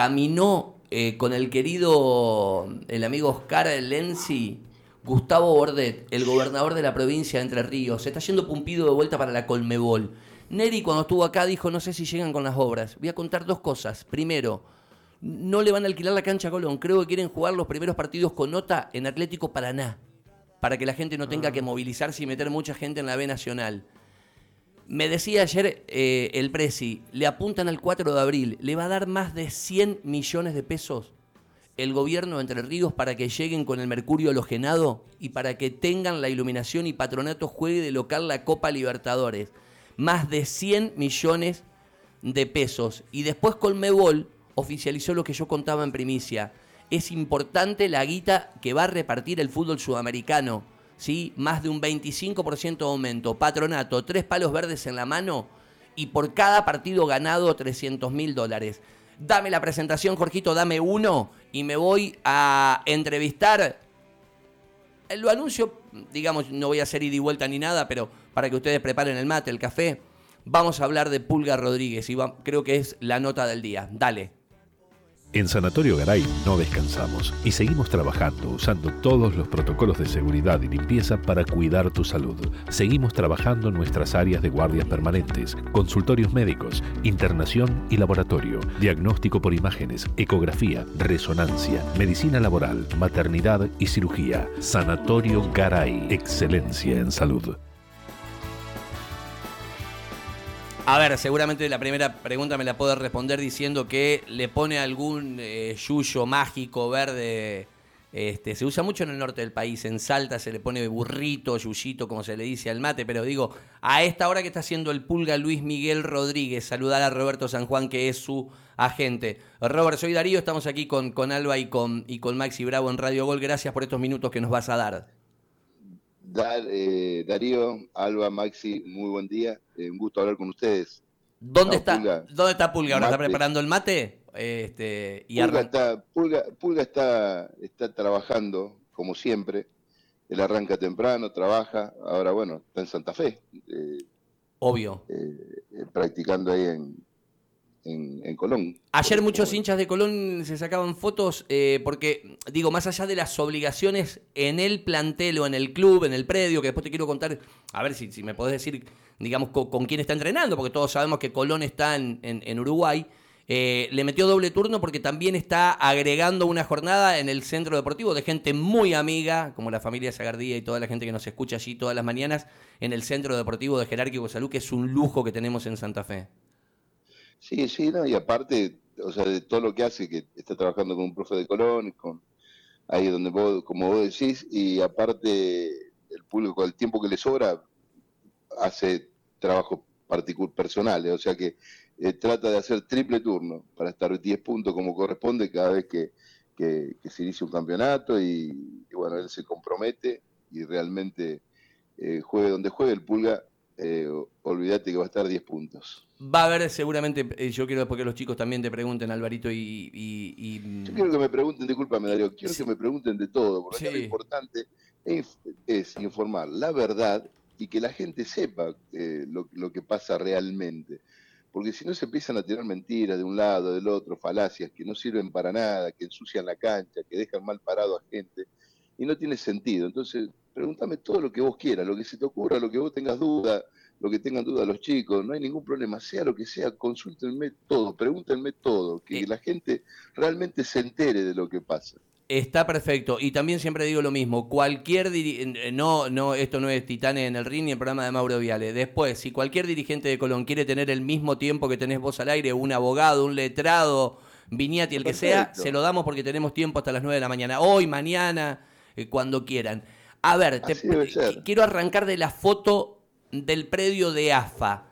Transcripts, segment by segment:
caminó eh, con el querido, el amigo Oscar Lenzi, Gustavo Bordet, el gobernador de la provincia de Entre Ríos. Se está yendo Pumpido de vuelta para la Colmebol. Neri cuando estuvo acá dijo, no sé si llegan con las obras. Voy a contar dos cosas. Primero, no le van a alquilar la cancha a Colón. Creo que quieren jugar los primeros partidos con nota en Atlético Paraná, para que la gente no tenga que movilizarse y meter mucha gente en la B Nacional. Me decía ayer eh, el Presi, le apuntan al 4 de abril, le va a dar más de 100 millones de pesos el gobierno de Entre Ríos para que lleguen con el mercurio halogenado y para que tengan la iluminación y patronato juegue de local la Copa Libertadores. Más de 100 millones de pesos. Y después Colmebol oficializó lo que yo contaba en primicia. Es importante la guita que va a repartir el fútbol sudamericano ¿sí? más de un 25% de aumento. Patronato, tres palos verdes en la mano y por cada partido ganado 300 mil dólares. Dame la presentación, Jorgito, dame uno y me voy a entrevistar. Lo anuncio, digamos, no voy a hacer ida y vuelta ni nada, pero para que ustedes preparen el mate, el café, vamos a hablar de Pulga Rodríguez y creo que es la nota del día. Dale. En Sanatorio Garay no descansamos y seguimos trabajando usando todos los protocolos de seguridad y limpieza para cuidar tu salud. Seguimos trabajando en nuestras áreas de guardias permanentes, consultorios médicos, internación y laboratorio, diagnóstico por imágenes, ecografía, resonancia, medicina laboral, maternidad y cirugía. Sanatorio Garay, excelencia en salud. A ver, seguramente la primera pregunta me la puedo responder diciendo que le pone algún eh, yuyo mágico verde. Este, se usa mucho en el norte del país, en Salta se le pone burrito, yuyito, como se le dice al mate, pero digo, a esta hora que está haciendo el pulga Luis Miguel Rodríguez, saludar a Roberto San Juan, que es su agente. Robert, soy Darío, estamos aquí con, con Alba y con, y con Maxi Bravo en Radio Gol. Gracias por estos minutos que nos vas a dar. Eh, Darío, Alba, Maxi, muy buen día. Eh, un gusto hablar con ustedes. ¿Dónde, está, Pulga. ¿Dónde está Pulga? ¿Ahora está preparando el mate? Este, y Pulga, está, Pulga, está, está trabajando, como siempre. Él arranca temprano, trabaja. Ahora, bueno, está en Santa Fe. Eh, Obvio. practicando ahí en, en, Colón. Ayer muchos hinchas de Colón se sacaban fotos eh, porque, digo, más allá de las obligaciones en el plantel o en el club, en el predio, que después te quiero contar, a ver si, si me podés decir, digamos, con, quién está entrenando, porque todos sabemos que Colón está en, Uruguay. Eh, le metió doble turno porque también está agregando una jornada en el centro deportivo de gente muy amiga, como la familia Zagardía y toda la gente que nos escucha allí todas las mañanas, en el centro deportivo de Jerárquico Salud, que es un lujo que tenemos en Santa Fe. Sí, sí, no, y aparte, o sea, de todo lo que hace, que está trabajando con un profe de Colón, con ahí donde vos, como vos decís, y aparte el público, el tiempo que le sobra, hace trabajos personales, o sea que eh, trata de hacer triple turno para estar 10 puntos como corresponde cada vez que, que, se inicia un campeonato y, bueno, él se compromete y realmente eh, juegue donde juegue el Pulga eh, olvídate que va a estar 10 puntos. Va a haber seguramente, eh, yo quiero después que los chicos también te pregunten, Alvarito, y... Mm, yo quiero que me pregunten, discúlpame Darío, quiero que me pregunten de todo, porque lo importante es, informar la verdad y que la gente sepa eh, lo, que pasa realmente. Porque si no se empiezan a tirar mentiras de un lado, del otro, falacias que no sirven para nada, que ensucian la cancha, que dejan mal parado a gente, y no tiene sentido. Entonces, pregúntame todo lo que vos quieras, lo que se te ocurra, lo que vos tengas duda, lo que tengan duda los chicos, no hay ningún problema, sea lo que sea, consúltenme todo, pregúntenme todo, que la gente realmente se entere de lo que pasa. Está perfecto. Y también siempre digo lo mismo. Cualquier no, no, esto no es Titanes en el ring ni el programa de Mauro Viale. Después, si cualquier dirigente de Colón quiere tener el mismo tiempo que tenés vos al aire, un abogado, un letrado, Viniati, el que sea, se lo damos porque tenemos tiempo hasta las 9 de la mañana. Hoy, mañana, eh, cuando quieran. A ver, quiero arrancar de la foto del predio de AFA.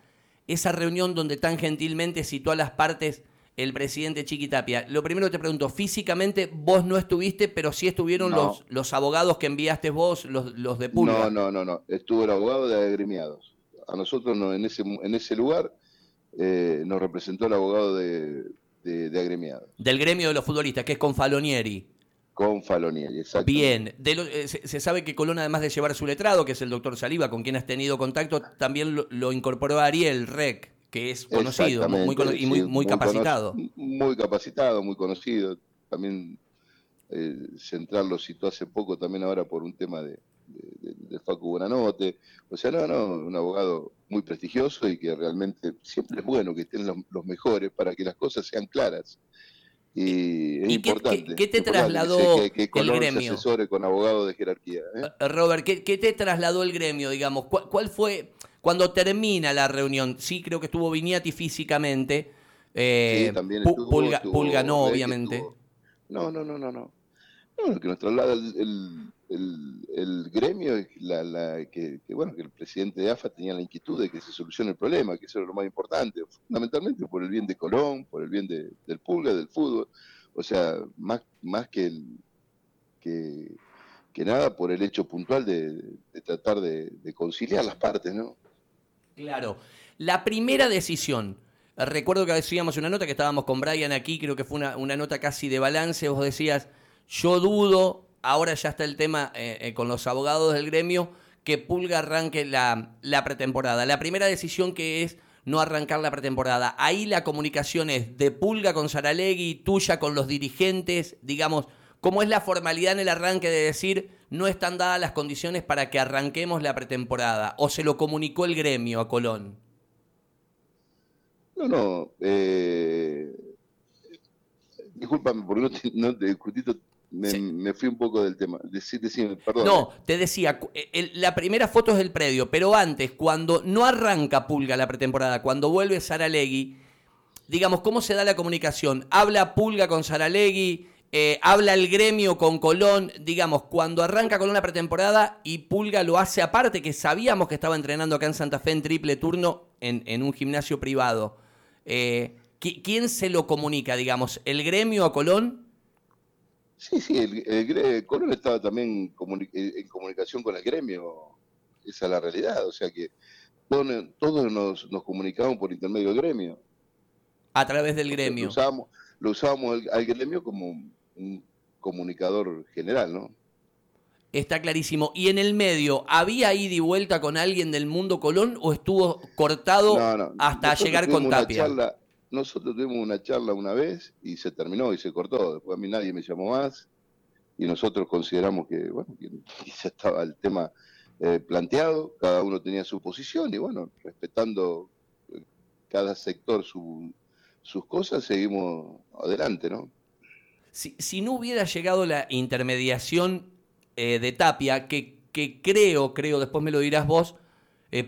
Esa reunión donde tan gentilmente citó a las partes el presidente Chiquitapia. Lo primero te pregunto, físicamente vos no estuviste, pero sí estuvieron los, los abogados que enviaste vos, los, los de Pulga. No, no, no, no. Estuvo el abogado de agremiados. A nosotros no, en, ese, en ese lugar eh, nos representó el abogado de, de, agremiados. Del gremio de los futbolistas, que es con Falonieri. Con Falonieri, exacto. Bien, eh, se, sabe que Colón, además de llevar su letrado, que es el doctor Saliva, con quien has tenido contacto, también lo, incorporó a Ariel Rec, que es conocido muy, y muy, muy, capacitado. muy capacitado, muy conocido. También eh, Central lo citó hace poco también ahora por un tema de, de, Facu Buenanote. O sea, no, no, un abogado muy prestigioso y que realmente siempre es bueno que estén los, mejores para que las cosas sean claras. Y es importante. Qué, te trasladó el gremio? con abogados de jerarquía. ¿eh? Eh, Robert, ¿qué, te trasladó el gremio, digamos? ¿Cuál, fue, cuando termina la reunión? Sí, creo que estuvo Viñati físicamente. sí, también estuvo, Pulga, no, obviamente. No, no, no, no, no. No, lo que nos traslada el, el, gremio es la, que, bueno, que el presidente de AFA tenía la inquietud de que se solucione el problema, que eso era lo más importante, fundamentalmente por el bien de Colón, por el bien del Pulga, del fútbol, o sea, más, más que, que, nada por el hecho puntual de, tratar de, conciliar las partes, ¿no? Claro. La primera decisión, recuerdo que hacíamos una nota que estábamos con Brian aquí, creo que fue una nota casi de balance, vos decías, yo dudo ahora ya está el tema eh, eh, con los abogados del gremio, que Pulga arranque la, pretemporada. La primera decisión que es no arrancar la pretemporada. Ahí la comunicación es de Pulga con Saralegui, tuya con los dirigentes, digamos, ¿cómo es la formalidad en el arranque de decir no están dadas las condiciones para que arranquemos la pretemporada? ¿O se lo comunicó el gremio a Colón? No, no. Eh, discúlpame porque no te, no te discutí me, fui un poco del tema. perdón. No, te decía, eh, la primera foto es del predio, pero antes, cuando no arranca Pulga la pretemporada, cuando vuelve Saralegui, digamos, ¿cómo se da la comunicación? ¿Habla Pulga con Saralegui? Eh, ¿Habla el gremio con Colón? Digamos, cuando arranca con una pretemporada y Pulga lo hace aparte, que sabíamos que estaba entrenando acá en Santa Fe en triple turno en, un gimnasio privado. Eh, ¿Quién se lo comunica, digamos? ¿El gremio a Colón? Sí, sí, el, el, Colón estaba también eh, en comunicación con el gremio, esa es la realidad, o sea que todos, nos, nos comunicamos por intermedio del gremio. A través del gremio. Lo usábamos, lo usábamos al gremio como un comunicador general, ¿no? Está clarísimo. ¿Y en el medio, había ida y vuelta con alguien del mundo Colón o estuvo cortado hasta llegar con Tapia? Nosotros tuvimos una charla una vez y se terminó y se cortó. Después a mí nadie me llamó más y nosotros consideramos que, bueno, que ya estaba el tema eh, planteado, cada uno tenía su posición y bueno, respetando eh, cada sector sus cosas, seguimos adelante, ¿no? Si, si no hubiera llegado la intermediación eh, de Tapia, que, que creo, creo, después me lo dirás vos,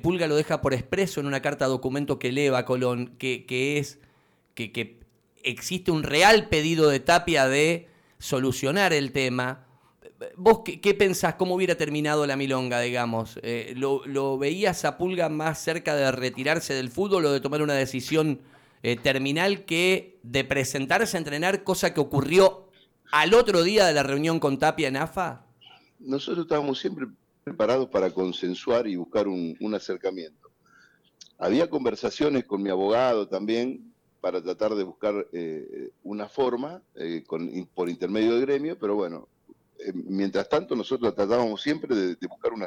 Pulga lo deja por expreso en una carta documento que eleva Colón, que, que es que, existe un real pedido de Tapia de solucionar el tema. ¿Vos qué, pensás? ¿Cómo hubiera terminado la milonga, digamos? Eh, ¿lo, veías a Pulga más cerca de retirarse del fútbol o de tomar una decisión eh, terminal que de presentarse a entrenar, cosa que ocurrió al otro día de la reunión con Tapia en AFA? Nosotros estábamos siempre preparados para consensuar y buscar un acercamiento. Había conversaciones con mi abogado también, para tratar de buscar eh, una forma eh, por intermedio del gremio, pero bueno, eh, mientras tanto nosotros tratábamos siempre de, buscar una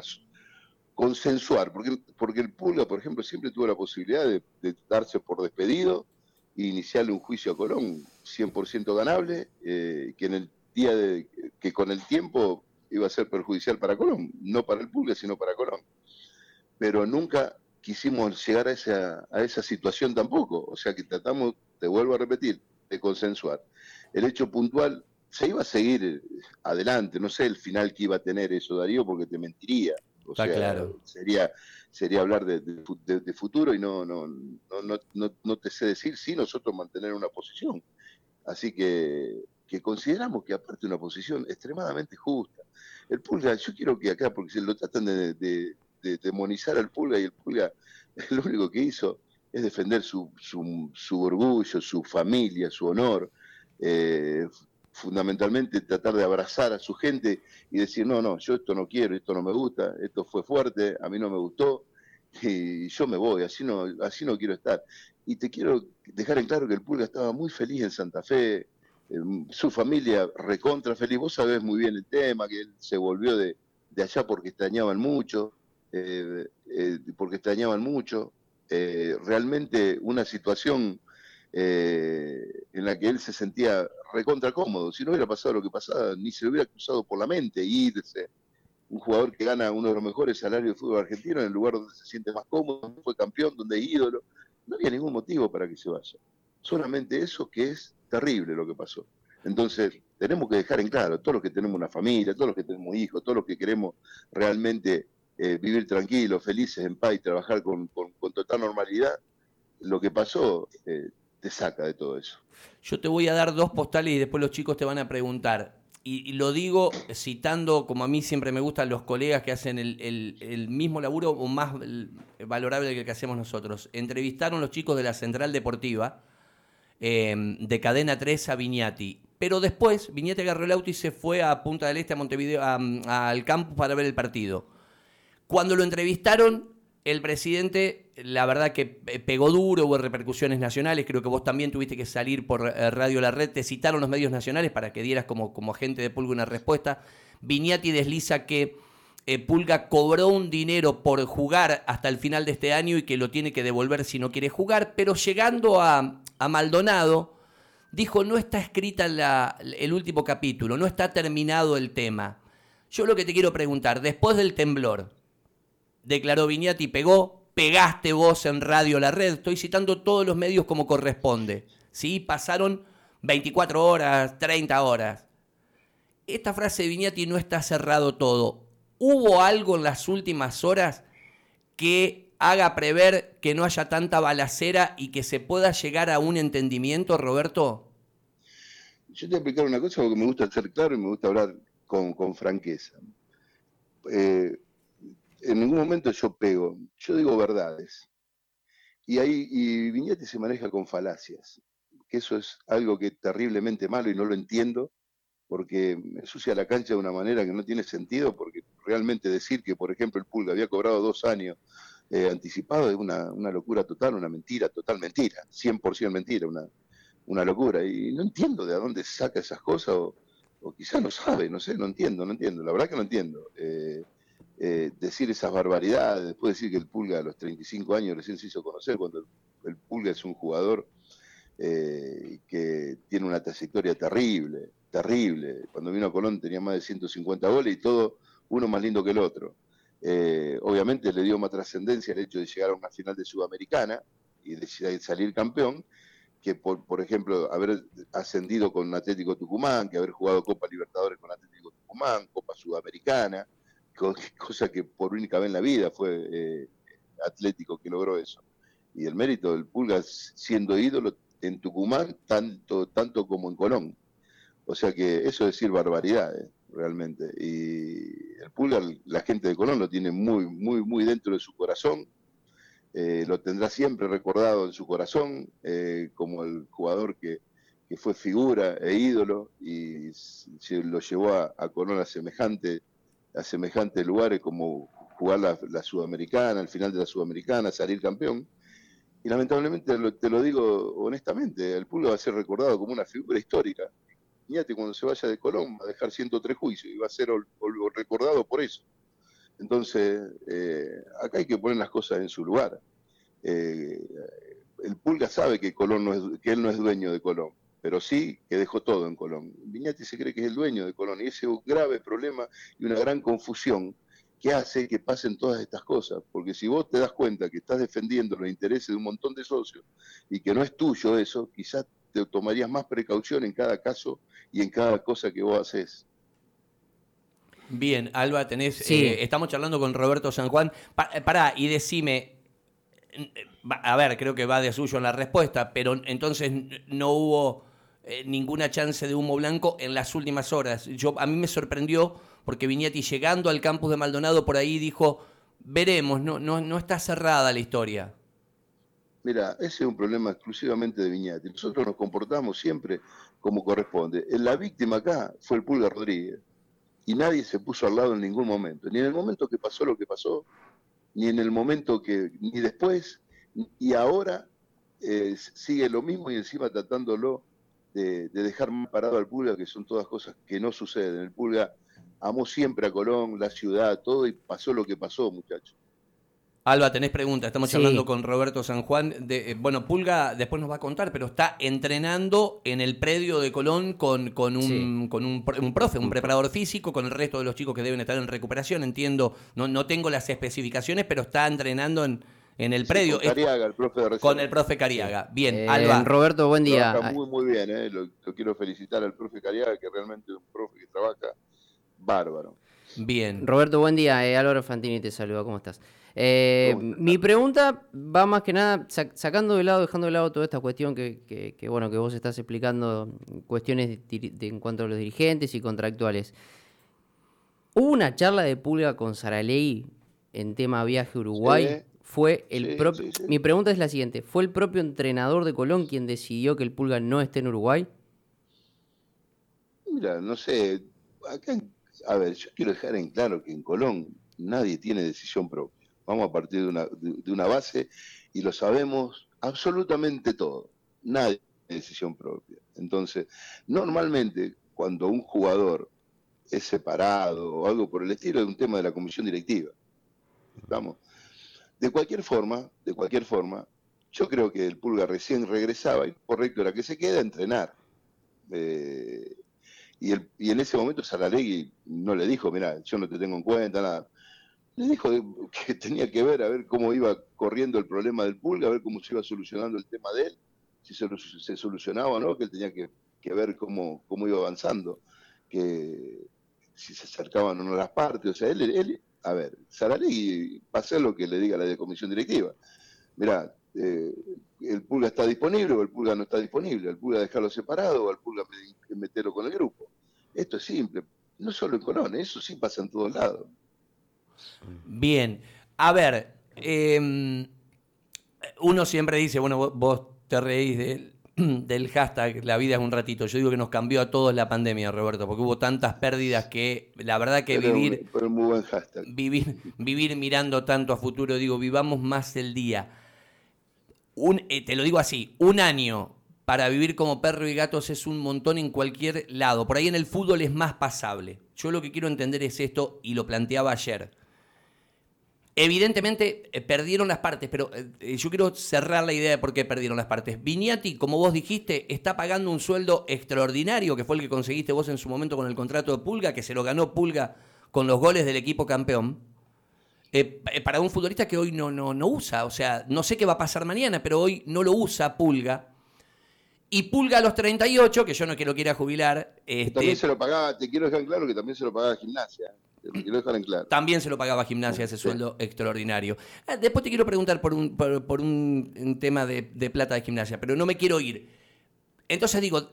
consensuar, porque, porque el Pulga, por ejemplo, siempre tuvo la posibilidad de, darse por despedido e iniciarle un juicio a Colón 100% ganable, que en el día de, que con el tiempo iba a ser perjudicial para Colón, no para el Pulga, sino para Colón. Pero nunca quisimos llegar a esa, a esa situación tampoco. O sea que tratamos, te vuelvo a repetir, de consensuar. El hecho puntual se iba a seguir adelante, no sé el final que iba a tener eso, Darío, porque te mentiría. O sea, claro. sería, sería hablar de, de, futuro y no, no, no, no, no te sé decir si nosotros mantener una posición. Así que, que consideramos que aparte una posición extremadamente justa. El Pulga, yo quiero que acá, porque se lo tratan de, de demonizar al Pulga y el Pulga lo único que hizo es defender su, su, orgullo, su familia, su honor, eh, fundamentalmente tratar de abrazar a su gente y decir, no, no, yo esto no quiero, esto no me gusta, esto fue fuerte, a mí no me gustó y yo me voy, así no, así no quiero estar. Y te quiero dejar en claro que el Pulga estaba muy feliz en Santa Fe, eh, su familia recontra feliz, vos sabés muy bien el tema, que él se volvió de, de allá porque extrañaban mucho, eh, eh, porque extrañaban mucho. eh, realmente una situación en la que él se sentía recontra cómodo. Si no hubiera pasado lo que pasaba, ni se le hubiera cruzado por la mente irse. Un jugador que gana uno de los mejores salarios de fútbol argentino en el lugar donde se siente más cómodo, fue campeón, donde es ídolo. No había ningún motivo para que se vaya. Solamente eso que es terrible lo que pasó. Entonces, tenemos que dejar en claro, todos los que tenemos una familia, todos los que tenemos hijos, todos los que queremos realmente eh, vivir tranquilos, felices, en paz y trabajar con, total normalidad, lo que pasó eh, te saca de todo eso. Yo te voy a dar dos postales y después los chicos te van a preguntar. Y, lo digo citando, como a mí siempre me gustan los colegas que hacen el, mismo laburo o más valorable que el que hacemos nosotros. Entrevistaron los chicos de la Central Deportiva, eh, de Cadena 3 a Viñati. Pero después, Viñati agarró el auto y se fue a Punta del Este, a Montevideo, al campo para ver el partido. Cuando lo entrevistaron, el presidente, la verdad que pegó duro, hubo repercusiones nacionales, creo que vos también tuviste que salir por eh, Radio La Red, te citaron los medios nacionales para que dieras como, como agente de Pulga una respuesta. Viñati desliza que eh, Pulga cobró un dinero por jugar hasta el final de este año y que lo tiene que devolver si no quiere jugar, pero llegando a, Maldonado, dijo, no está escrita el último capítulo, no está terminado el tema. Yo lo que te quiero preguntar, después del temblor, declaró Viñati, pegó, pegaste vos en Radio La Red, estoy citando todos los medios como corresponde. ¿sí? Pasaron 24 horas, 30 horas. Esta frase de Viñati no está cerrado todo. ¿Hubo algo en las últimas horas que haga prever que no haya tanta balacera y que se pueda llegar a un entendimiento, Roberto? Yo te voy a explicar una cosa porque me gusta ser claro y me gusta hablar con, franqueza. Eh, en ningún momento yo pego, yo digo verdades. Y ahí y Viñete se maneja con falacias, que eso es algo que es terriblemente malo y no lo entiendo, porque ensucia la cancha de una manera que no tiene sentido, porque realmente decir que, por ejemplo, el Pulga había cobrado dos años eh, anticipado es una, locura total, una mentira, total mentira, 100% mentira, una, una locura. Y no entiendo de dónde saca esas cosas, o, o quizás no sabe, no sé, no entiendo, no entiendo, la verdad que no entiendo. Eh, eh, decir esas barbaridades, después decir que el Pulga a los 35 años recién se hizo conocer, cuando el, Pulga es un jugador eh, que tiene una trayectoria terrible, terrible. Cuando vino a Colón tenía más de 150 goles y todo uno más lindo que el otro. Eh, obviamente le dio más trascendencia el hecho de llegar a una final de Sudamericana y de salir campeón, que por, por ejemplo haber ascendido con Atlético Tucumán, que haber jugado Copa Libertadores con Atlético Tucumán, Copa Sudamericana, cosa que por única vez en la vida fue eh, Atlético que logró eso. Y el mérito del Pulga siendo ídolo en Tucumán tanto, tanto como en Colón. O sea que eso es decir barbaridades, realmente. Y el Pulga, la gente de Colón lo tiene muy, muy, muy dentro de su corazón. Eh, lo tendrá siempre recordado en su corazón eh, como el jugador que, que, fue figura e ídolo y se lo llevó a, a Colón a semejante a semejantes lugares como jugar la, Sudamericana, al final de la Sudamericana, salir campeón. Y lamentablemente, te lo digo honestamente, el Pulga va a ser recordado como una figura histórica. Fíjate, cuando se vaya de Colón va a dejar 103 juicios y va a ser recordado por eso. Entonces, eh, acá hay que poner las cosas en su lugar. Eh, el Pulga sabe que, Colón no es, que él no es dueño de Colón pero sí que dejó todo en Colón. Viñati se cree que es el dueño de Colón y ese es un grave problema y una gran confusión que hace que pasen todas estas cosas, porque si vos te das cuenta que estás defendiendo los intereses de un montón de socios y que no es tuyo eso, quizás te tomarías más precaución en cada caso y en cada cosa que vos haces. Bien, Alba, tenés, sí. Eh, estamos charlando con Roberto San Juan. Eh, pará, y decime, a ver, creo que va de suyo en la respuesta, pero entonces no hubo eh, ninguna chance de humo blanco en las últimas horas. Yo, a mí me sorprendió porque Viñati llegando al campus de Maldonado por ahí dijo, veremos, no, no, no está cerrada la historia. Mira, ese es un problema exclusivamente de Viñati. Nosotros nos comportamos siempre como corresponde. La víctima acá fue el Pulga Rodríguez y nadie se puso al lado en ningún momento, ni en el momento que pasó lo que pasó, ni en el momento que, ni después, y ahora eh, sigue lo mismo y encima tratándolo de, dejar mal parado al Pulga, que son todas cosas que no suceden. El Pulga amó siempre a Colón, la ciudad, todo, y pasó lo que pasó, muchachos. Alba, tenés pregunta. Estamos hablando con Roberto San Juan. De, eh, bueno, Pulga después nos va a contar, pero está entrenando en el predio de Colón con, con, un, con un, profe, un preparador físico, con el resto de los chicos que deben estar en recuperación. Entiendo, no, no tengo las especificaciones, pero está entrenando en, en el predio. con Cariaga, el profe de Con el profe Cariaga. Bien, eh, Alba. Roberto, buen día. muy, muy bien. Eh. Lo, quiero felicitar al profe Cariaga, que realmente es un profe que trabaja bárbaro. Bien. Roberto, buen día. Álvaro Fantini te saluda. ¿Cómo estás? Eh, mi pregunta va más que nada sacando de lado, dejando de lado toda esta cuestión que, bueno que vos estás explicando, cuestiones de, en cuanto a los dirigentes y contractuales. Hubo una charla de pulga con Saraley en tema viaje a Uruguay. Fue el propio. Mi pregunta es la siguiente: ¿fue el propio entrenador de Colón quien decidió que el pulga no esté en Uruguay? Mira, no sé. a ver, yo quiero dejar en claro que en Colón nadie tiene decisión propia. Vamos a partir de una, de, una base y lo sabemos absolutamente todo. Nadie tiene decisión propia. Entonces, normalmente cuando un jugador es separado o algo por el estilo, es un tema de la comisión directiva. ¿Estamos? De cualquier forma, de cualquier forma, yo creo que el Pulga recién regresaba y correcto era que se quede a entrenar. Eh, y, en ese momento Saralegui no le dijo, mira, yo no te tengo en cuenta, nada le dijo que tenía que ver a ver cómo iba corriendo el problema del pulga, a ver cómo se iba solucionando el tema de él, si se, solucionaba o no, que él tenía que, ver cómo, cómo iba avanzando, que si se acercaban o no las partes, o sea, él a ver, Saralegui va a hacer lo que le diga la de comisión directiva. Mirá, eh, el pulga está disponible o el pulga no está disponible, el pulga dejarlo separado o el pulga meterlo con el grupo. Esto es simple, no solo en Colón, eso sí pasa en todos lados. Bien, a ver, em, uno siempre dice, bueno, vos, te reís del hashtag La vida es un ratito. Yo digo que nos cambió a todos la pandemia, Roberto, porque hubo tantas pérdidas que la verdad que vivir, vivir, vivir mirando tanto a futuro, digo, vivamos más el día. Un, eh, te lo digo así, un año para vivir como perro y gatos es un montón en cualquier lado. Por ahí en el fútbol es más pasable. Yo lo que quiero entender es esto, y lo planteaba ayer. Evidentemente eh, perdieron las partes, pero eh, eh, yo quiero cerrar la idea de por qué perdieron las partes. Viñati, como vos dijiste, está pagando un sueldo extraordinario, que fue el que conseguiste vos en su momento con el contrato de Pulga, que se lo ganó Pulga con los goles del equipo campeón. para un futbolista que hoy no, no, no usa, o sea, no sé qué va a pasar mañana, pero hoy no lo usa Pulga. Y Pulga a los 38, que yo no quiero quiera jubilar. Este, también se lo pagaba, te quiero dejar claro que también se lo pagaba Gimnasia. También se lo pagaba gimnasia ese sueldo extraordinario. Ah, después te quiero preguntar por un, por, un, tema de, plata de gimnasia, pero no me quiero ir. Entonces digo,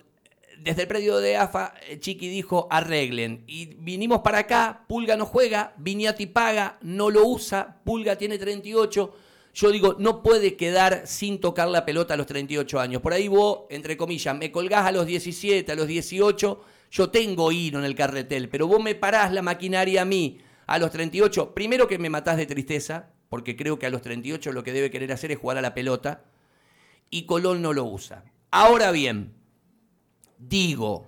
desde el predio de AFA, eh, Chiqui dijo arreglen. Y vinimos para acá, Pulga no juega, Viñati paga, no lo usa, Pulga tiene 38. Yo digo, no puede quedar sin tocar la pelota a los 38 años. Por ahí vos, entre comillas, me colgás a los 17, a los 18 yo tengo hilo en el carretel, pero vos me parás la maquinaria a mí a los 38. Primero que me matás de tristeza, porque creo que a los 38 lo que debe querer hacer es jugar a la pelota, y Colón no lo usa. Ahora bien, digo,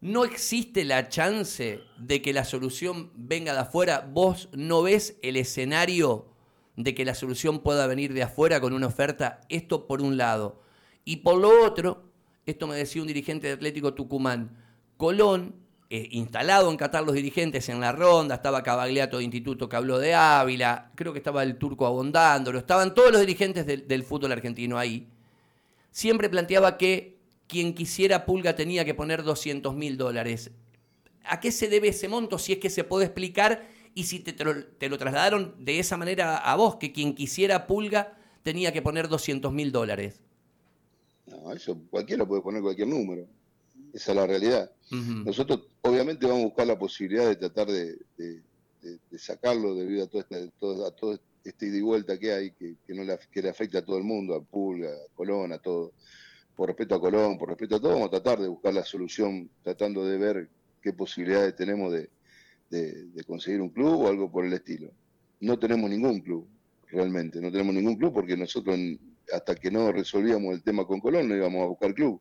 no existe la chance de que la solución venga de afuera. Vos no ves el escenario de que la solución pueda venir de afuera con una oferta. Esto por un lado. Y por lo otro, esto me decía un dirigente de Atlético Tucumán, Colón, eh, instalado en Qatar los dirigentes en la ronda, estaba Cabagliato de Instituto que habló de Ávila, creo que estaba el turco abondándolo, estaban todos los dirigentes del, fútbol argentino ahí. Siempre planteaba que quien quisiera Pulga tenía que poner 200 mil dólares. ¿A qué se debe ese monto? Si es que se puede explicar y si te, te, lo, trasladaron de esa manera a vos, que quien quisiera Pulga tenía que poner 200 mil dólares. No, eso cualquiera puede poner cualquier número. Esa es la realidad. Nosotros obviamente vamos a buscar la posibilidad de tratar de, sacarlo debido a todo este, todo, a todo este ida y vuelta que hay, que, no le, que le afecta a todo el mundo, a Pulga, a Colón, a todo. Por respeto a Colón, por respeto a todo, vamos a tratar de buscar la solución, tratando de ver qué posibilidades tenemos de, conseguir un club o algo por el estilo. No tenemos ningún club, realmente, no tenemos ningún club porque nosotros hasta que no resolvíamos el tema con Colón no íbamos a buscar club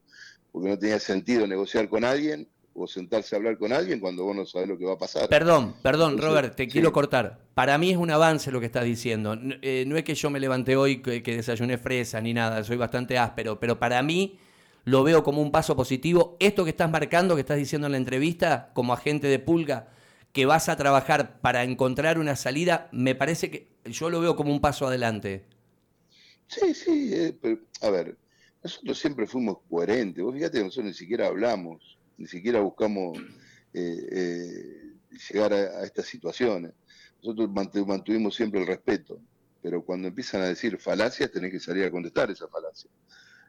porque no tenía sentido negociar con alguien o sentarse a hablar con alguien cuando vos no sabés lo que va a pasar. Perdón, perdón, Robert, te quiero cortar. Para mí es un avance lo que estás diciendo. Eh, no, es que yo me levanté hoy que, que desayuné fresa ni nada, soy bastante áspero, pero para mí lo veo como un paso positivo. Esto que estás marcando, que estás diciendo en la entrevista, como agente de pulga, que vas a trabajar para encontrar una salida, me parece que yo lo veo como un paso adelante. Sí, sí, eh, a ver, nosotros siempre fuimos coherentes. Vos fíjate nosotros ni siquiera hablamos, ni siquiera buscamos eh, eh, llegar a, estas situaciones. Nosotros mantuvimos siempre el respeto, pero cuando empiezan a decir falacias tenés que salir a contestar esa falacia.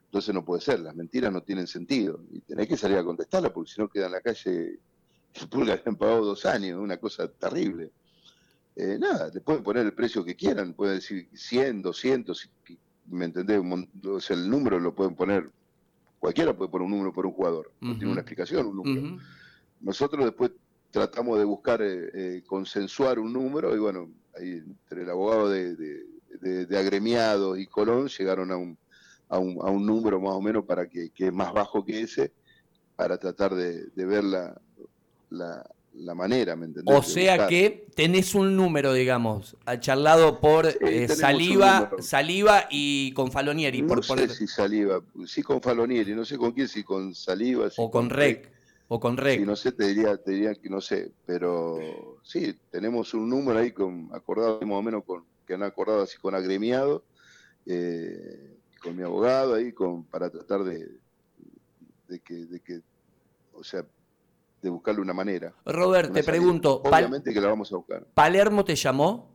Entonces no puede ser, las mentiras no tienen sentido y tenés que salir a contestarlas porque si no queda en la calle, pulga han pagado dos años, una cosa terrible. Eh, nada, le pueden poner el precio que quieran, pueden decir 100, 200, ¿me entendés? O sea, el número lo pueden poner, cualquiera puede poner un número por un jugador, no tiene una explicación un número. Nosotros después tratamos de buscar eh, eh, consensuar un número y bueno, ahí entre el abogado de, de agremiados y Colón llegaron a un a un, a un número más o menos para que, que, es más bajo que ese, para tratar de, de ver la, la, manera, ¿me entendés? O sea que tenés un número, digamos, charlado por eh, saliva, saliva y con Falonieri. No por, sé si saliva, sí con Falonieri, no sé con quién, si con saliva. o con, Rec. O con Rec. Si no sé, te diría, te diría que no sé, pero sí, tenemos un número ahí con acordado más o menos con que han acordado así con agremiado. Eh, con mi abogado ahí con, para tratar de, de, que, de que, o sea, de buscarle una manera. Robert, te pregunto. Obviamente que la vamos a buscar. ¿Palermo te llamó?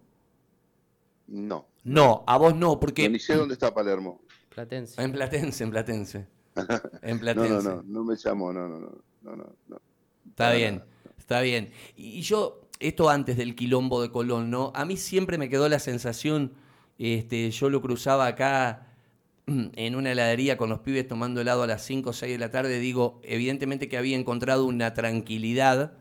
No. No, a vos no, porque... ni sé dónde está Palermo. Platense. En Platense, en Platense. En Platense. no, no, no, no me llamó, no, no, no, no, no. Está bien, está bien. Y yo, esto antes del quilombo de Colón, ¿no? A mí siempre me quedó la sensación, este, yo lo cruzaba acá en una heladería con los pibes tomando helado a las 5 o 6 de la tarde, digo, evidentemente que había encontrado una tranquilidad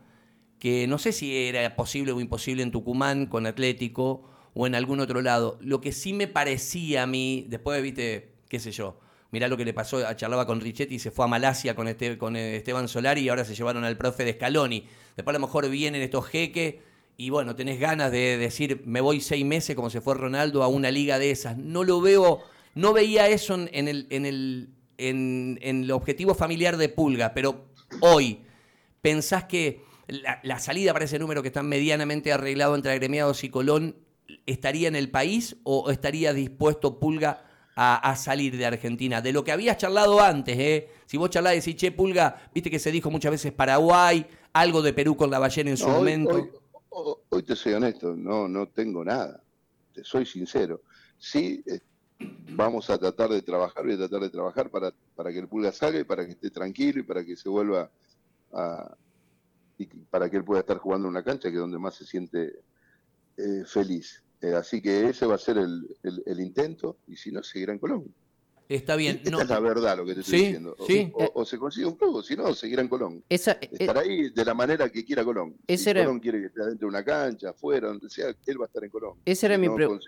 que no sé si era posible o imposible en Tucumán con Atlético o en algún otro lado. Lo que sí me parecía a mí, después, viste, qué sé yo, mirá lo que le pasó, charlaba con Richetti y se fue a Malasia con, este, con Esteban Solari y ahora se llevaron al profe de Scaloni. Después a lo mejor vienen estos jeques y bueno, tenés ganas de decir, me voy seis meses como se fue Ronaldo a una liga de esas. No lo veo no veía eso en el, en el, en, el objetivo familiar de Pulga, pero hoy, ¿pensás que la, salida para ese número que está medianamente arreglado entre agremiados y Colón estaría en el país o estaría dispuesto Pulga a, salir de Argentina? De lo que habías charlado antes, ¿eh? Si vos charlás y decís, che, Pulga, viste que se dijo muchas veces Paraguay, algo de Perú con la ballena en su momento. Hoy, hoy, te soy honesto, no, no tengo nada. Te soy sincero. Sí, vamos a tratar de trabajar, voy a tratar de trabajar para, para que el Pulga salga y para que esté tranquilo y para que se vuelva a, y para que él pueda estar jugando en una cancha que es donde más se siente eh, feliz. Eh, así que ese va a ser el, el, intento y si no, seguirá en Colón. Está bien. Esta es la verdad lo que te estoy diciendo. O, se consigue un club, si no, seguirá en Colón. Esa, eh, estar ahí de la manera que quiera Colón. Si Colón quiere que esté adentro de una cancha, afuera, donde sea, él va a estar en Colón. Esa era mi pregunta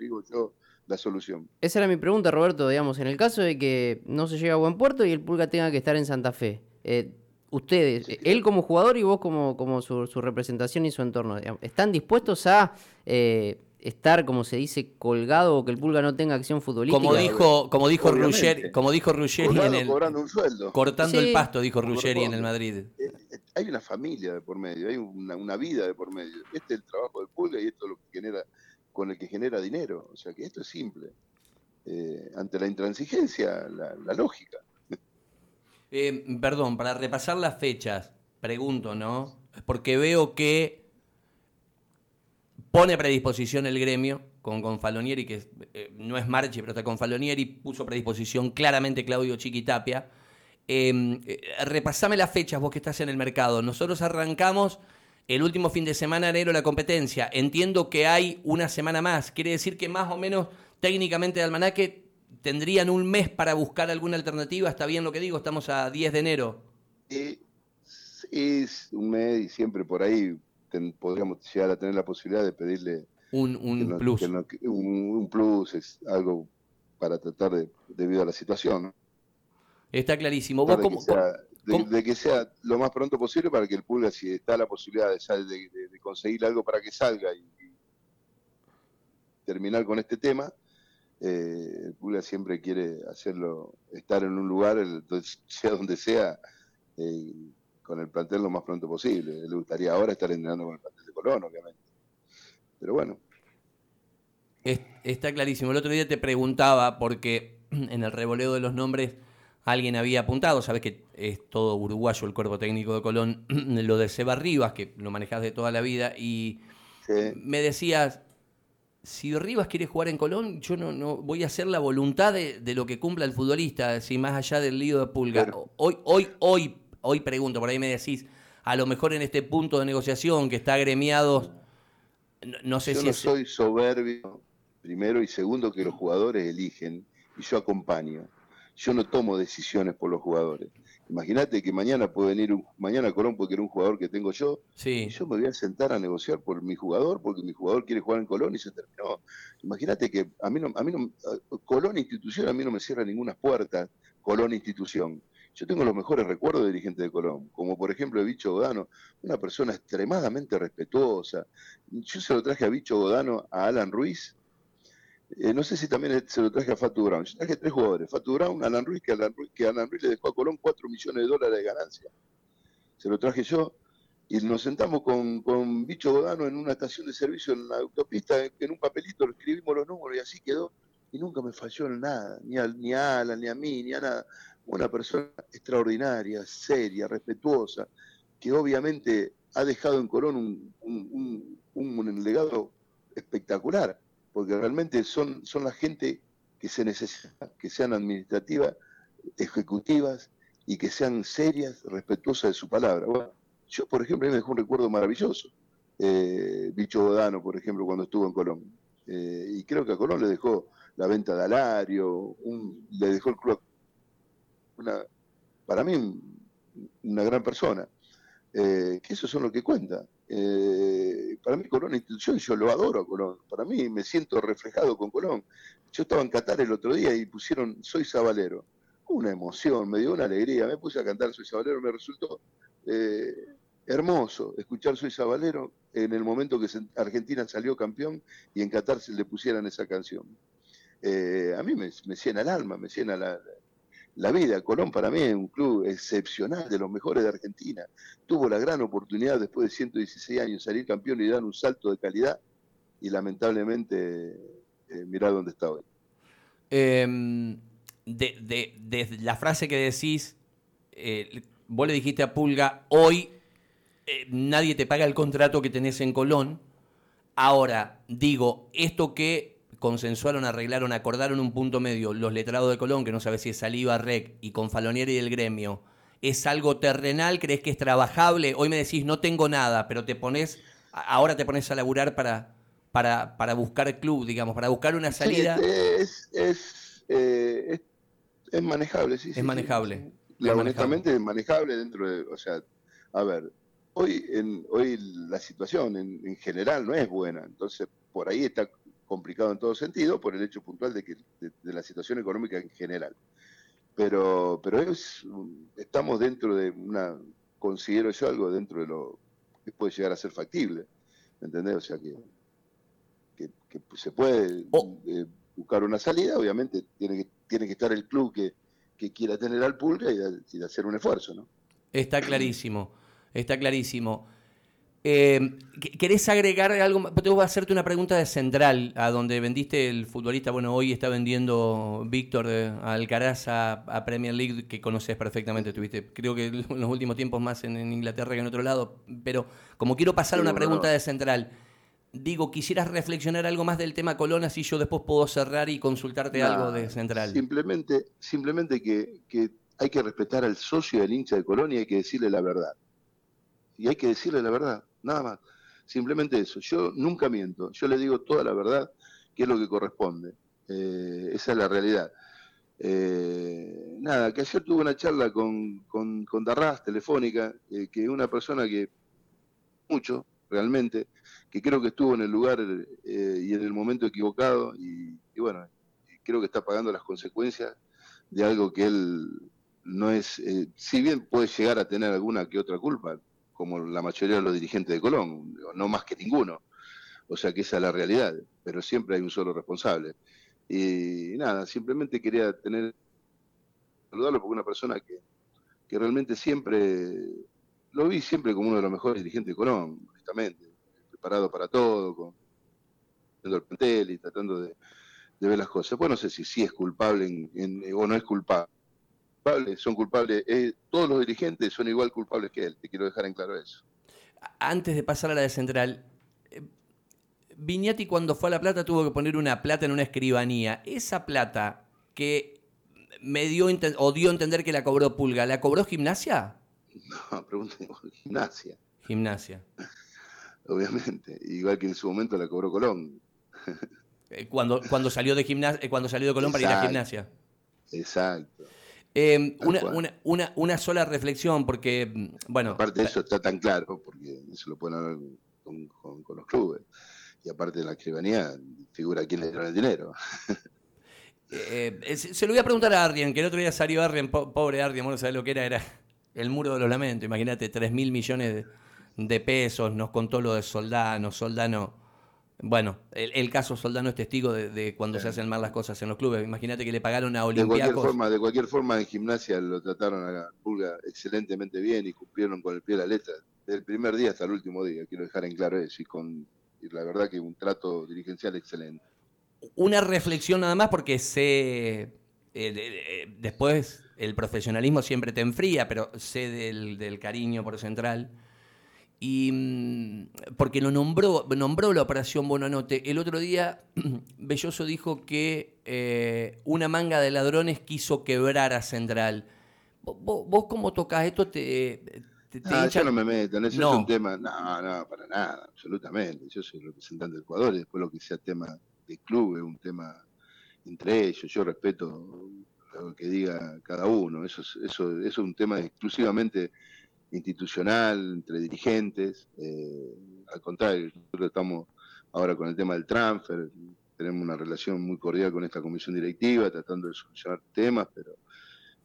la solución. Esa era mi pregunta, Roberto, digamos, en el caso de que no se llegue a buen puerto y el Pulga tenga que estar en Santa Fe. Eh, ustedes, él como jugador y vos como, como su, representación y su entorno, ¿están dispuestos a eh, estar, como se dice, colgado o que el Pulga no tenga acción futbolística? Como dijo, como dijo Ruggeri, como dijo Ruggeri en el cobrando un sueldo. cortando el pasto, dijo Ruggeri en el Madrid. Eh, hay una familia de por medio, hay una, una, vida de por medio. Este es el trabajo del Pulga y esto es lo que genera con el que genera dinero. O sea que esto es simple. Eh, ante la intransigencia, la, lógica. Eh, perdón, para repasar las fechas, pregunto, ¿no? Porque veo que pone predisposición el gremio con, con Falonieri, que eh, no es Marchi, pero está con Falonieri, puso predisposición claramente Claudio Chiquitapia. repasame las fechas, vos que estás en el mercado. Nosotros arrancamos el último fin de semana enero la competencia. Entiendo que hay una semana más. Quiere decir que más o menos técnicamente de almanaque tendrían un mes para buscar alguna alternativa. ¿Está bien lo que digo? Estamos a 10 de enero. Sí, es un mes y siempre por ahí podríamos llegar a tener la posibilidad de pedirle un, plus. un, plus es algo para tratar de, debido a la situación. Está clarísimo. ¿Vos cómo, de, que sea lo más pronto posible para que el Pulga, si está la posibilidad de, de, conseguir algo para que salga y, terminar con este tema, eh, el Pulga siempre quiere hacerlo, estar en un lugar, sea donde sea, eh, con el plantel lo más pronto posible. Le gustaría ahora estar entrenando con el plantel de Colón, obviamente. Pero bueno. Está clarísimo. El otro día te preguntaba, porque en el revoleo de los nombres alguien había apuntado, sabes que es todo uruguayo el cuerpo técnico de Colón, lo de Seba Rivas, que lo manejas de toda la vida, y me decías, si Rivas quiere jugar en Colón, yo no, no voy a hacer la voluntad de, lo que cumpla el futbolista, si más allá del lío de pulga. Hoy, hoy, hoy, hoy pregunto, por ahí me decís, a lo mejor en este punto de negociación que está agremiado, no, sé yo si no soy soberbio, primero, y segundo que los jugadores eligen y yo acompaño yo no tomo decisiones por los jugadores. Imagínate que mañana puede venir un, mañana Colón puede querer un jugador que tengo yo, sí. y yo me voy a sentar a negociar por mi jugador, porque mi jugador quiere jugar en Colón y se terminó. Imagínate que a mí no, a mí no, Colón institución a mí no me cierra ninguna puerta, Colón institución. Yo tengo los mejores recuerdos de dirigente de Colón, como por ejemplo de Bicho Godano, una persona extremadamente respetuosa. Yo se lo traje a Bicho Godano, a Alan Ruiz, eh, no sé si también se lo traje a Fatu Brown. Yo traje tres jugadores. Fatu Brown, Alan Ruiz, que Alan Ruiz, que Alan Ruiz le dejó a Colón 4 millones de dólares de ganancia. Se lo traje yo. Y nos sentamos con, con Bicho Godano en una estación de servicio en la autopista, en un papelito, lo escribimos los números y así quedó. Y nunca me falló en nada, ni a, ni Alan, ni a mí, ni a nada. Una persona extraordinaria, seria, respetuosa, que obviamente ha dejado en Colón un, un, un legado espectacular porque realmente son, son la gente que se necesita, que sean administrativas, ejecutivas y que sean serias, respetuosas de su palabra. yo, por ejemplo, me dejó un recuerdo maravilloso. Eh, Bicho Godano, por ejemplo, cuando estuvo en Colón. Eh, y creo que a Colón le dejó la venta de Alario, le dejó el club. Una, para mí, una gran persona. Eh, que eso son lo que cuenta. Eh, para mí Colón es institución, yo lo adoro a Colón. Para mí me siento reflejado con Colón. Yo estaba en Qatar el otro día y pusieron Soy Sabalero. Una emoción, me dio una alegría. Me puse a cantar Soy Sabalero, me resultó eh, hermoso escuchar Soy Sabalero en el momento que Argentina salió campeón y en Qatar se le pusieran esa canción. a mí me, me, llena el alma, me llena la, la vida. Colón para mí es un club excepcional, de los mejores de Argentina. Tuvo la gran oportunidad después de 116 años salir campeón y dar un salto de calidad y lamentablemente eh, dónde está hoy. Em, de, la frase que decís, eh, vos le dijiste a Pulga, hoy eh, nadie te paga el contrato que tenés en Colón. Ahora, digo, esto que consensuaron, arreglaron, acordaron un punto medio los letrados de Colón, que no sabe si es Saliva, Rec, y con Falonieri y el gremio, ¿es algo terrenal? ¿Crees que es trabajable? Hoy me decís, no tengo nada, pero te pones, ahora te pones a laburar para, para, para buscar club, digamos, para buscar una salida. es, es, eh, es, manejable, sí. Es manejable. honestamente es manejable dentro de, o sea, a ver, hoy, en, hoy la situación en, en general no es buena, entonces por ahí está complicado en todo sentido por el hecho puntual de, que, de, la situación económica en general. Pero, pero es, estamos dentro de una, considero yo algo dentro de lo que puede llegar a ser factible, ¿entendés? O sea que, que, se puede eh, buscar una salida, obviamente tiene que, tiene que estar el club que, que quiera tener al pulga y, hacer un esfuerzo, ¿no? Está clarísimo, está clarísimo. Eh, ¿Querés agregar algo? Tengo que hacerte una pregunta de central, a donde vendiste el futbolista, bueno, hoy está vendiendo Víctor eh, Alcaraz a, Premier League, que conoces perfectamente, tuviste, creo que en los últimos tiempos más en, Inglaterra que en otro lado, pero como quiero pasar a una pregunta de central, digo, quisieras reflexionar algo más del tema Colón, así yo después puedo cerrar y consultarte algo de central. Simplemente, simplemente que, que hay que respetar al socio del hincha de Colón y hay que decirle la verdad. Y hay que decirle la verdad nada más. Simplemente eso. Yo nunca miento, yo le digo toda la verdad, que es lo que corresponde. Eh, esa es la realidad. Eh, nada, que ayer tuve una charla con, con, con Darras, telefónica, eh, que una persona que mucho, realmente, que creo que estuvo en el lugar y en el momento equivocado, y, bueno, creo que está pagando las consecuencias de algo que él no es, eh, si bien puede llegar a tener alguna que otra culpa, como la mayoría de los dirigentes de Colón, no más que ninguno. O sea que esa es la realidad, pero siempre hay un solo responsable. Y nada, simplemente quería tener, saludarlo porque una persona que, que realmente siempre, lo vi siempre como uno de los mejores dirigentes de Colón, honestamente, preparado para todo, con el plantel y tratando de, ver las cosas. Bueno, no sé si sí es culpable o no es culpable son culpables, eh, todos los dirigentes son igual culpables que él, te quiero dejar en claro eso. Antes de pasar a la de Central, eh, Viñati cuando fue a La Plata tuvo que poner una plata en una escribanía. Esa plata que me dio o dio a entender que la cobró Pulga, ¿la cobró Gimnasia? No, pregúntame, Gimnasia. Gimnasia. Obviamente, igual que en su momento la cobró Colón. Eh, cuando, cuando salió de gimnasia, cuando salió de Colón para ir a Gimnasia. Exacto. Em, una, una, una, sola reflexión, porque, mm, bueno... Aparte de eso está tan claro, porque eso lo pueden hablar con, los clubes. Y aparte de la escribanía, figura quién le dio el dinero. Eh, se lo voy a preguntar a Arden, que el otro día salió Arden, pobre Arden, no sabés lo que era, era el muro de los lamentos. Imagínate, 3 mil millones de, de, pesos, nos contó lo de Soldano, Soldano bueno, el, caso Soldano es testigo de, cuando se hacen mal las cosas en los clubes. Imagínate que le pagaron a Olympiacos. De cualquier forma, de cualquier forma en gimnasia lo trataron a Pulga excelentemente bien y cumplieron con el pie de la letra. Desde el primer día hasta el último día, quiero dejar en claro eso. Y con la verdad que un trato dirigencial excelente. Una reflexión nada más porque sé... Eh, eh, después el profesionalismo siempre te enfría, pero sé del, del cariño por Central y mm, porque lo nombró, nombró la operación Bonanote. El otro día Belloso dijo que eh, una manga de ladrones quiso quebrar a Central. ¿Vos, cómo tocas esto? ¿Te, te, ah, yo no me meto eso, es un tema, no, no, para nada, absolutamente. Yo soy representante del Ecuador y después lo que sea tema de club es un tema entre ellos. Yo respeto lo que diga cada uno. Eso, eso, eso es un tema exclusivamente institucional, entre dirigentes. Eh, al contrario, nosotros estamos ahora con el tema del transfer, tenemos una relación muy cordial con esta comisión directiva, tratando de solucionar temas, pero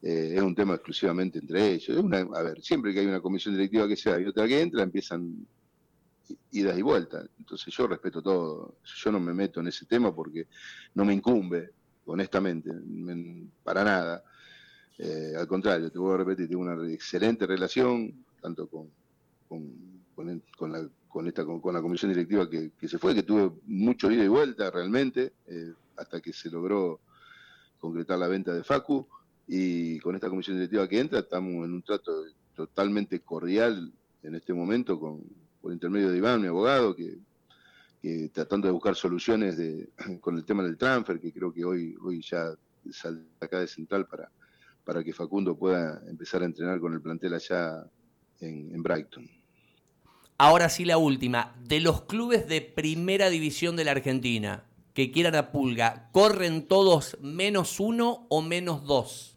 eh, es un tema exclusivamente entre ellos. a ver, siempre que hay una comisión directiva que sea y otra que entra, empiezan idas y vueltas. Entonces yo respeto todo, yo no me meto en ese tema porque no me incumbe, honestamente, para nada. Eh, al contrario, te voy a repetir, tengo una excelente relación, tanto con, con, la, con, esta, con, la comisión directiva que, se fue, que tuve mucho ida y vuelta realmente, eh, hasta que se logró concretar la venta de Facu, y con esta comisión directiva que entra, estamos en un trato totalmente cordial en este momento con, por intermedio de Iván, mi abogado, que, tratando de buscar soluciones de, con el tema del transfer, que creo que hoy, hoy ya sale acá de central para, para que Facundo pueda empezar a entrenar con el plantel allá en, Brighton. Ahora sí la última. De los clubes de primera división de la Argentina que quieran a Pulga, ¿corren todos menos uno o menos dos?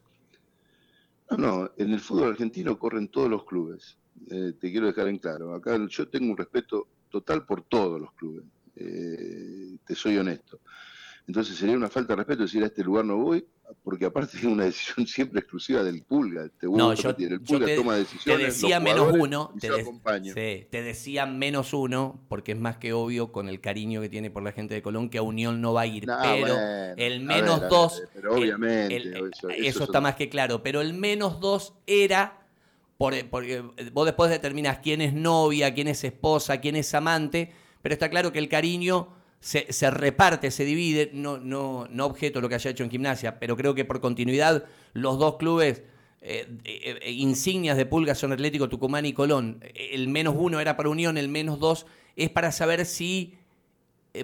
No, no, en el fútbol argentino corren todos los clubes. Eh, te quiero dejar en claro. Acá yo tengo un respeto total por todos los clubes. Eh, te soy honesto. Entonces sería una falta de respeto decir a este lugar no voy, porque aparte es una decisión siempre exclusiva del Pulga. no, yo, el Pulga te, toma decisiones. Te decía menos uno, te, sí, te, decía menos uno, porque es más que obvio con el cariño que tiene por la gente de Colón que a Unión no va a ir. pero el menos dos. pero obviamente. eso, está más que claro. Pero el menos dos era. porque vos después determinás quién es novia, quién es esposa, quién es amante, pero está claro que el cariño se, reparte, se divide, no, no, no objeto lo que haya hecho en gimnasia, pero creo que por continuidad los dos clubes eh, eh, eh, insignias de Pulga son Atlético Tucumán y Colón. El menos uno era para Unión, el menos dos es para saber si,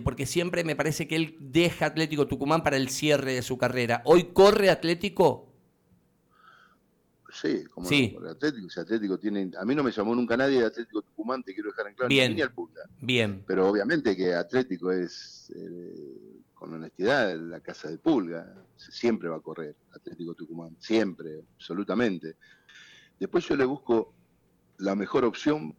porque siempre me parece que él deja Atlético Tucumán para el cierre de su carrera. ¿Hoy corre Atlético? Sí, como sí. Atlético, si Atlético tiene, a mí no me llamó nunca nadie de Atlético Tucumán, te quiero dejar en claro, bien, ni al Pulga. Bien. Pero obviamente que Atlético es, eh, con honestidad, la casa de Pulga, siempre va a correr Atlético Tucumán, siempre, absolutamente. Después yo le busco la mejor opción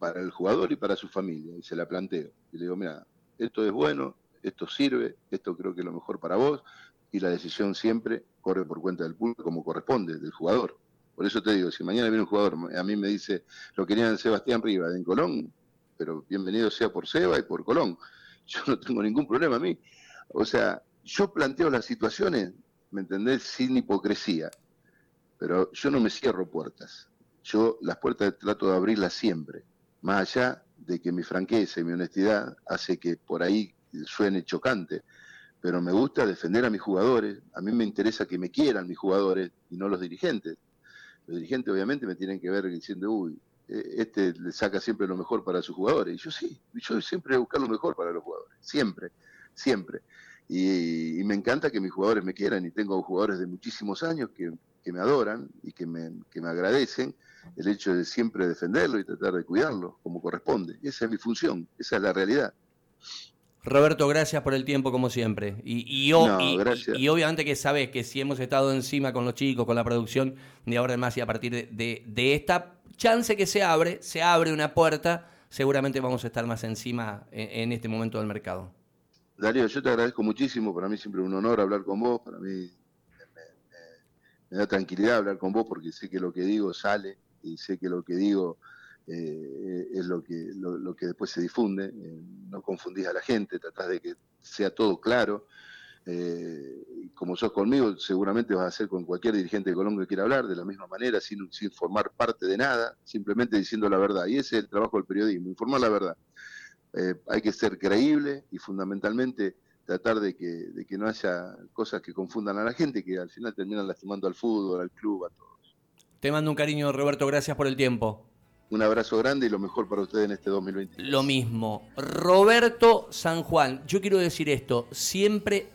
para el jugador y para su familia, y se la planteo. Y le digo, mira, esto es bueno, esto sirve, esto creo que es lo mejor para vos, y la decisión siempre corre por cuenta del público como corresponde, del jugador. Por eso te digo, si mañana viene un jugador, a mí me dice, lo querían Sebastián Rivas en Colón, pero bienvenido sea por Seba y por Colón. Yo no tengo ningún problema a mí. O sea, yo planteo las situaciones, ¿me entendés? Sin hipocresía. Pero yo no me cierro puertas. Yo las puertas trato de abrirlas siempre. Más allá de que mi franqueza y mi honestidad hace que por ahí suene chocante. Pero me gusta defender a mis jugadores. A mí me interesa que me quieran mis jugadores y no los dirigentes. Los dirigentes obviamente me tienen que ver diciendo, uy, e, este le saca siempre lo mejor para sus jugadores. Y yo sí, yo siempre voy a buscar lo mejor para los jugadores. Siempre, siempre. Y, me encanta que mis jugadores me quieran y tengo jugadores de muchísimos años que, me adoran y que me, que me, agradecen el hecho de siempre defenderlo y tratar de cuidarlo como corresponde. Esa es mi función, esa es la realidad. Roberto, gracias por el tiempo como siempre. Y, y, obviamente que sabes que si hemos estado encima con los chicos, con la producción, de ahora en más y a partir de, de, esta chance que se abre, se abre una puerta, seguramente vamos a estar más encima en este momento del mercado. Darío, yo te agradezco muchísimo, para mí siempre es un honor hablar con vos, para mí me, da tranquilidad hablar con vos porque sé que lo que digo sale y sé que lo que digo eh, es lo que, lo, que después se difunde, eh, no confundís a la gente, tratás de que sea todo claro. Eh, como sos conmigo, seguramente vas a hacer con cualquier dirigente de Colombia que quiera hablar, de la misma manera, sin, sin formar parte de nada, simplemente diciendo la verdad. Y ese es el trabajo del periodismo, informar la verdad. Hay que ser creíble y fundamentalmente tratar de que, de que no haya cosas que confundan a la gente que al final terminan lastimando al fútbol, al club, a todos. Te mando un cariño, Roberto, gracias por el tiempo. Un abrazo grande y lo mejor para ustedes en este 2020. Lo mismo. Roberto San Juan, yo quiero decir esto, siempre